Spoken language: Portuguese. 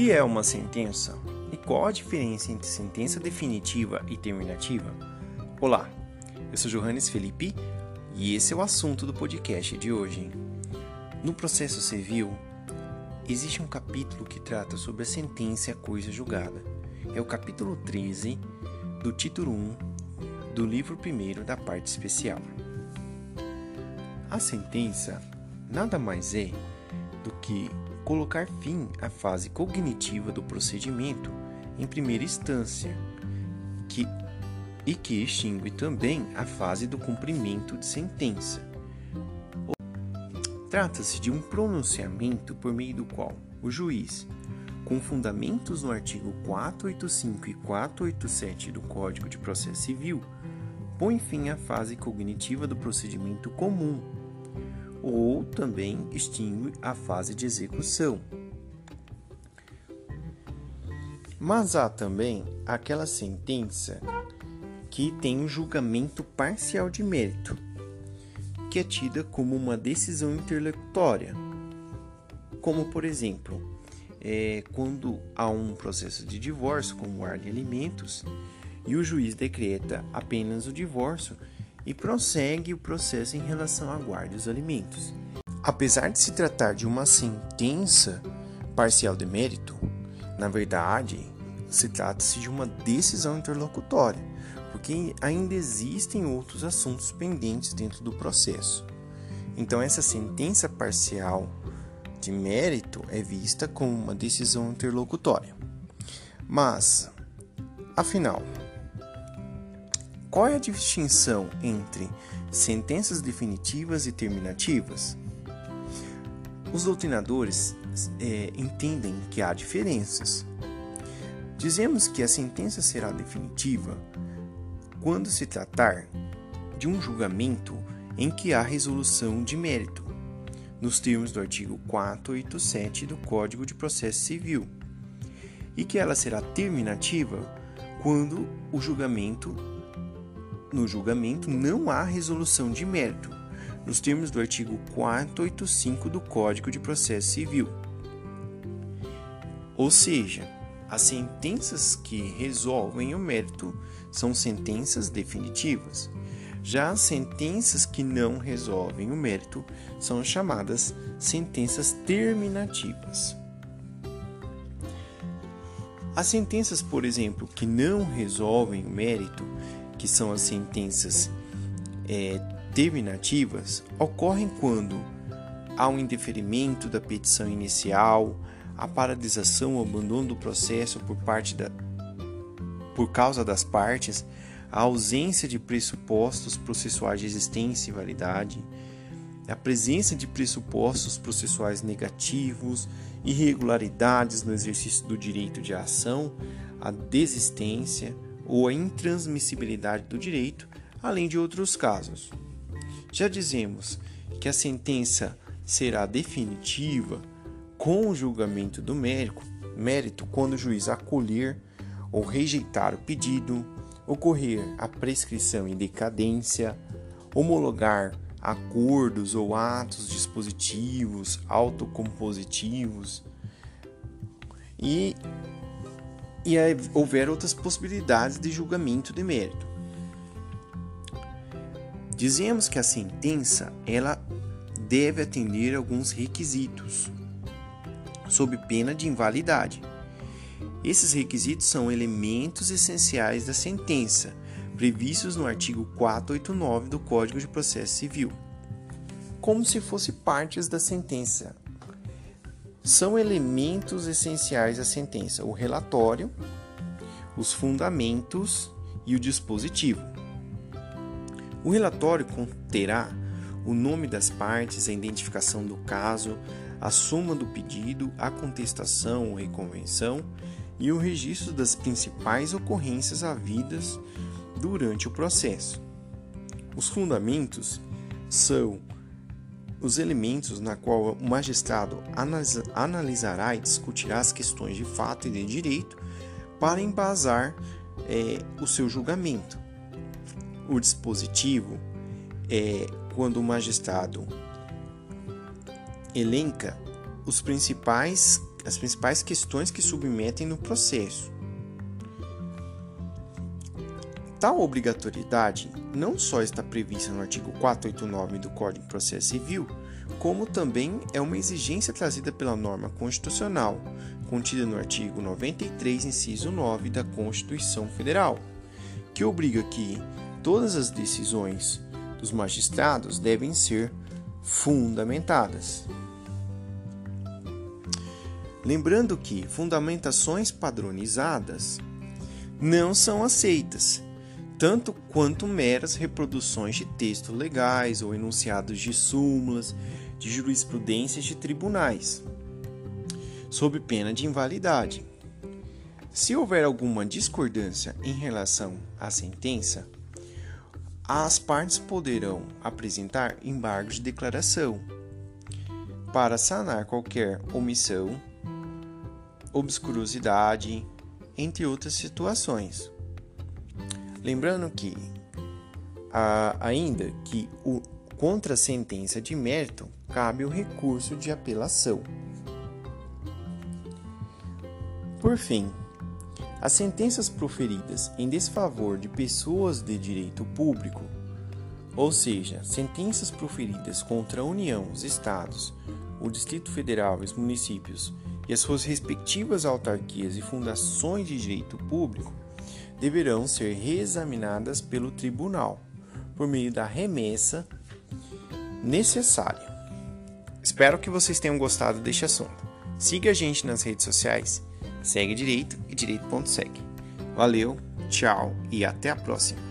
que é uma sentença e qual a diferença entre sentença definitiva e terminativa? Olá, eu sou Johannes Felipe e esse é o assunto do podcast de hoje. No processo civil, existe um capítulo que trata sobre a sentença e a coisa julgada. É o capítulo 13 do título 1 do livro 1 da parte especial. A sentença nada mais é do que colocar fim à fase cognitiva do procedimento em primeira instância, que, e que extingue também a fase do cumprimento de sentença. Trata-se de um pronunciamento por meio do qual o juiz, com fundamentos no artigo 485 e 487 do Código de Processo Civil, põe fim à fase cognitiva do procedimento comum ou também extingue a fase de execução. Mas há também aquela sentença que tem um julgamento parcial de mérito, que é tida como uma decisão interlocutória, como por exemplo, é, quando há um processo de divórcio com guarda de alimentos e o juiz decreta apenas o divórcio e prossegue o processo em relação à guarda dos alimentos. Apesar de se tratar de uma sentença parcial de mérito, na verdade, se trata-se de uma decisão interlocutória, porque ainda existem outros assuntos pendentes dentro do processo. Então, essa sentença parcial de mérito é vista como uma decisão interlocutória. Mas, afinal, qual é a distinção entre sentenças definitivas e terminativas? Os doutrinadores é, entendem que há diferenças. Dizemos que a sentença será definitiva quando se tratar de um julgamento em que há resolução de mérito, nos termos do artigo 487 do Código de Processo Civil, e que ela será terminativa quando o julgamento no julgamento não há resolução de mérito, nos termos do artigo 485 do Código de Processo Civil. Ou seja, as sentenças que resolvem o mérito são sentenças definitivas. Já as sentenças que não resolvem o mérito são chamadas sentenças terminativas. As sentenças, por exemplo, que não resolvem o mérito que são as sentenças é, terminativas, ocorrem quando há um indeferimento da petição inicial, a paralisação ou abandono do processo por parte da por causa das partes, a ausência de pressupostos processuais de existência e validade, a presença de pressupostos processuais negativos, irregularidades no exercício do direito de ação, a desistência, ou a intransmissibilidade do direito, além de outros casos. Já dizemos que a sentença será definitiva com o julgamento do mérito, mérito quando o juiz acolher ou rejeitar o pedido, ocorrer a prescrição em decadência, homologar acordos ou atos dispositivos autocompositivos e e houver outras possibilidades de julgamento de mérito. Dizemos que a sentença ela deve atender alguns requisitos, sob pena de invalidade. Esses requisitos são elementos essenciais da sentença, previstos no artigo 489 do Código de Processo Civil, como se fossem partes da sentença são elementos essenciais da sentença: o relatório, os fundamentos e o dispositivo. O relatório conterá o nome das partes, a identificação do caso, a soma do pedido, a contestação ou reconvenção e o registro das principais ocorrências havidas durante o processo. Os fundamentos são os elementos na qual o magistrado analisará e discutirá as questões de fato e de direito para embasar é, o seu julgamento. O dispositivo é quando o magistrado elenca os principais as principais questões que submetem no processo. Tal obrigatoriedade não só está prevista no artigo 489 do Código de Processo Civil, como também é uma exigência trazida pela norma constitucional, contida no artigo 93, inciso 9 da Constituição Federal, que obriga que todas as decisões dos magistrados devem ser fundamentadas. Lembrando que fundamentações padronizadas não são aceitas, tanto quanto meras reproduções de textos legais ou enunciados de súmulas, de jurisprudências de tribunais, sob pena de invalidade. Se houver alguma discordância em relação à sentença, as partes poderão apresentar embargos de declaração para sanar qualquer omissão, obscurosidade, entre outras situações. Lembrando que ainda que o contra a sentença de mérito cabe o recurso de apelação. Por fim, as sentenças proferidas em desfavor de pessoas de direito público, ou seja, sentenças proferidas contra a União, os Estados, o Distrito Federal, os municípios e as suas respectivas autarquias e fundações de direito público, deverão ser reexaminadas pelo tribunal por meio da remessa necessária. Espero que vocês tenham gostado deste assunto. Siga a gente nas redes sociais, segue direito e direito.seg. Valeu, tchau e até a próxima.